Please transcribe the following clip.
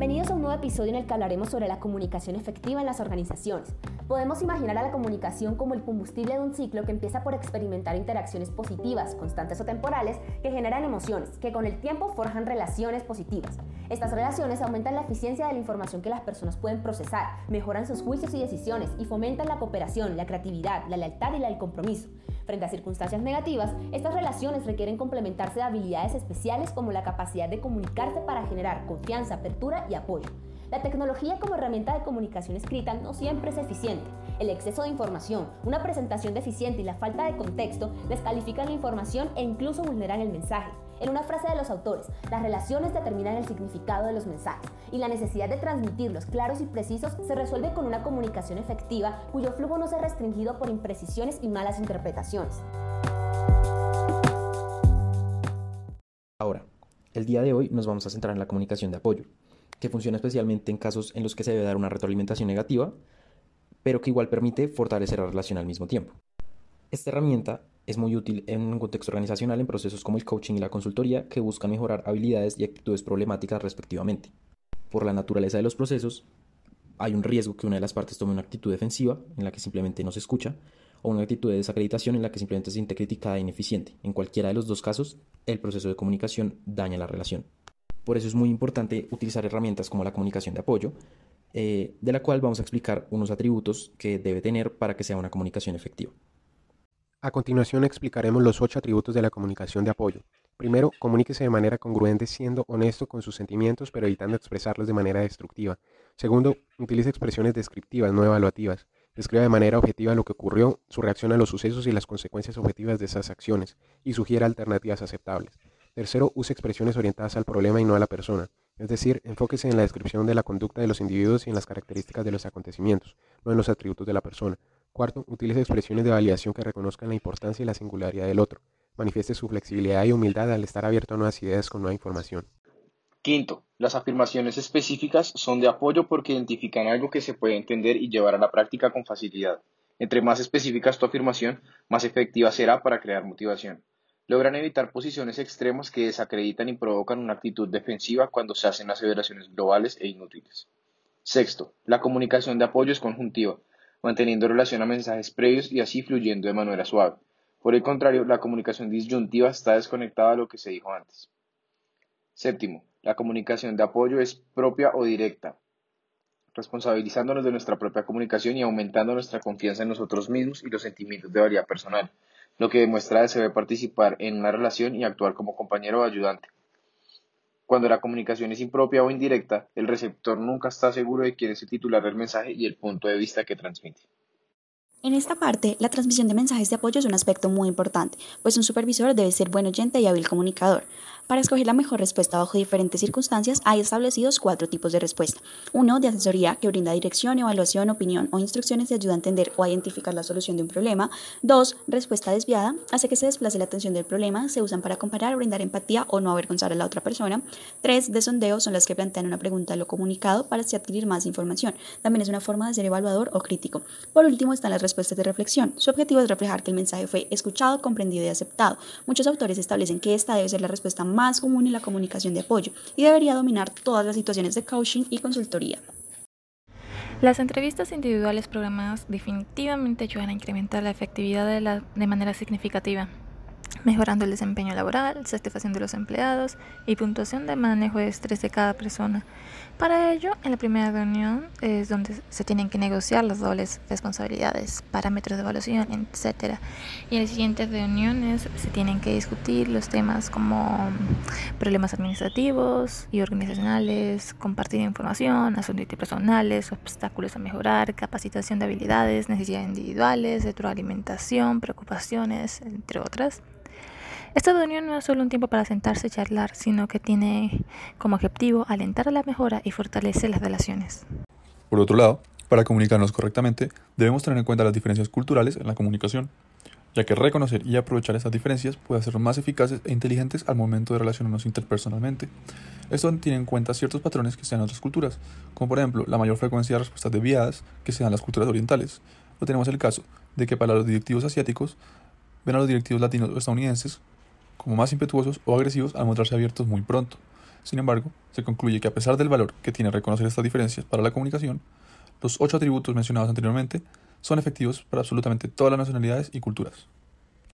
Bienvenidos a un nuevo episodio en el que hablaremos sobre la comunicación efectiva en las organizaciones. Podemos imaginar a la comunicación como el combustible de un ciclo que empieza por experimentar interacciones positivas, constantes o temporales, que generan emociones, que con el tiempo forjan relaciones positivas. Estas relaciones aumentan la eficiencia de la información que las personas pueden procesar, mejoran sus juicios y decisiones y fomentan la cooperación, la creatividad, la lealtad y el compromiso. Frente a circunstancias negativas, estas relaciones requieren complementarse de habilidades especiales como la capacidad de comunicarse para generar confianza, apertura y apoyo. La tecnología como herramienta de comunicación escrita no siempre es eficiente. El exceso de información, una presentación deficiente y la falta de contexto descalifican la información e incluso vulneran el mensaje. En una frase de los autores, las relaciones determinan el significado de los mensajes y la necesidad de transmitirlos claros y precisos se resuelve con una comunicación efectiva cuyo flujo no sea restringido por imprecisiones y malas interpretaciones. Ahora, el día de hoy nos vamos a centrar en la comunicación de apoyo, que funciona especialmente en casos en los que se debe dar una retroalimentación negativa, pero que igual permite fortalecer la relación al mismo tiempo. Esta herramienta es muy útil en un contexto organizacional en procesos como el coaching y la consultoría que buscan mejorar habilidades y actitudes problemáticas respectivamente. Por la naturaleza de los procesos, hay un riesgo que una de las partes tome una actitud defensiva en la que simplemente no se escucha o una actitud de desacreditación en la que simplemente se siente criticada e ineficiente. En cualquiera de los dos casos, el proceso de comunicación daña la relación. Por eso es muy importante utilizar herramientas como la comunicación de apoyo, eh, de la cual vamos a explicar unos atributos que debe tener para que sea una comunicación efectiva. A continuación explicaremos los ocho atributos de la comunicación de apoyo. Primero, comuníquese de manera congruente siendo honesto con sus sentimientos pero evitando expresarlos de manera destructiva. Segundo, utilice expresiones descriptivas, no evaluativas. Describa de manera objetiva lo que ocurrió, su reacción a los sucesos y las consecuencias objetivas de esas acciones, y sugiera alternativas aceptables. Tercero, use expresiones orientadas al problema y no a la persona. Es decir, enfóquese en la descripción de la conducta de los individuos y en las características de los acontecimientos, no en los atributos de la persona. Cuarto, utilice expresiones de validación que reconozcan la importancia y la singularidad del otro. Manifieste su flexibilidad y humildad al estar abierto a nuevas ideas con nueva información. Quinto, las afirmaciones específicas son de apoyo porque identifican algo que se puede entender y llevar a la práctica con facilidad. Entre más específica es tu afirmación, más efectiva será para crear motivación. Logran evitar posiciones extremas que desacreditan y provocan una actitud defensiva cuando se hacen aseveraciones globales e inútiles. Sexto, la comunicación de apoyo es conjuntiva manteniendo relación a mensajes previos y así fluyendo de manera suave. Por el contrario, la comunicación disyuntiva está desconectada de lo que se dijo antes. Séptimo, la comunicación de apoyo es propia o directa, responsabilizándonos de nuestra propia comunicación y aumentando nuestra confianza en nosotros mismos y los sentimientos de valía personal, lo que demuestra debe participar en una relación y actuar como compañero o ayudante. Cuando la comunicación es impropia o indirecta, el receptor nunca está seguro de quién es el titular del mensaje y el punto de vista que transmite. En esta parte, la transmisión de mensajes de apoyo es un aspecto muy importante, pues un supervisor debe ser buen oyente y hábil comunicador. Para escoger la mejor respuesta bajo diferentes circunstancias, hay establecidos cuatro tipos de respuesta. Uno, de asesoría, que brinda dirección, evaluación, opinión o instrucciones y ayuda a entender o a identificar la solución de un problema. Dos, respuesta desviada, hace que se desplace la atención del problema, se usan para comparar, brindar empatía o no avergonzar a la otra persona. Tres, de sondeo, son las que plantean una pregunta a lo comunicado para así adquirir más información. También es una forma de ser evaluador o crítico. Por último, están las respuestas de reflexión. Su objetivo es reflejar que el mensaje fue escuchado, comprendido y aceptado. Muchos autores establecen que esta debe ser la respuesta más más común en la comunicación de apoyo y debería dominar todas las situaciones de coaching y consultoría. Las entrevistas individuales programadas definitivamente ayudan a incrementar la efectividad de, la, de manera significativa, mejorando el desempeño laboral, satisfacción de los empleados y puntuación de manejo de estrés de cada persona. Para ello, en la primera reunión es donde se tienen que negociar las dobles responsabilidades, parámetros de evaluación, etc. Y en las siguientes reuniones se tienen que discutir los temas como problemas administrativos y organizacionales, compartir información, asuntos personales, obstáculos a mejorar, capacitación de habilidades, necesidades individuales, retroalimentación, preocupaciones, entre otras. Esta reunión no es solo un tiempo para sentarse y charlar, sino que tiene como objetivo alentar a la mejora y fortalecer las relaciones. Por otro lado, para comunicarnos correctamente, debemos tener en cuenta las diferencias culturales en la comunicación, ya que reconocer y aprovechar estas diferencias puede hacernos más eficaces e inteligentes al momento de relacionarnos interpersonalmente. Esto tiene en cuenta ciertos patrones que se dan en otras culturas, como por ejemplo la mayor frecuencia de respuestas desviadas que se dan en las culturas orientales. O tenemos el caso de que para los directivos asiáticos ven a los directivos latinos o estadounidenses como más impetuosos o agresivos al mostrarse abiertos muy pronto. Sin embargo, se concluye que a pesar del valor que tiene reconocer estas diferencias para la comunicación, los ocho atributos mencionados anteriormente son efectivos para absolutamente todas las nacionalidades y culturas.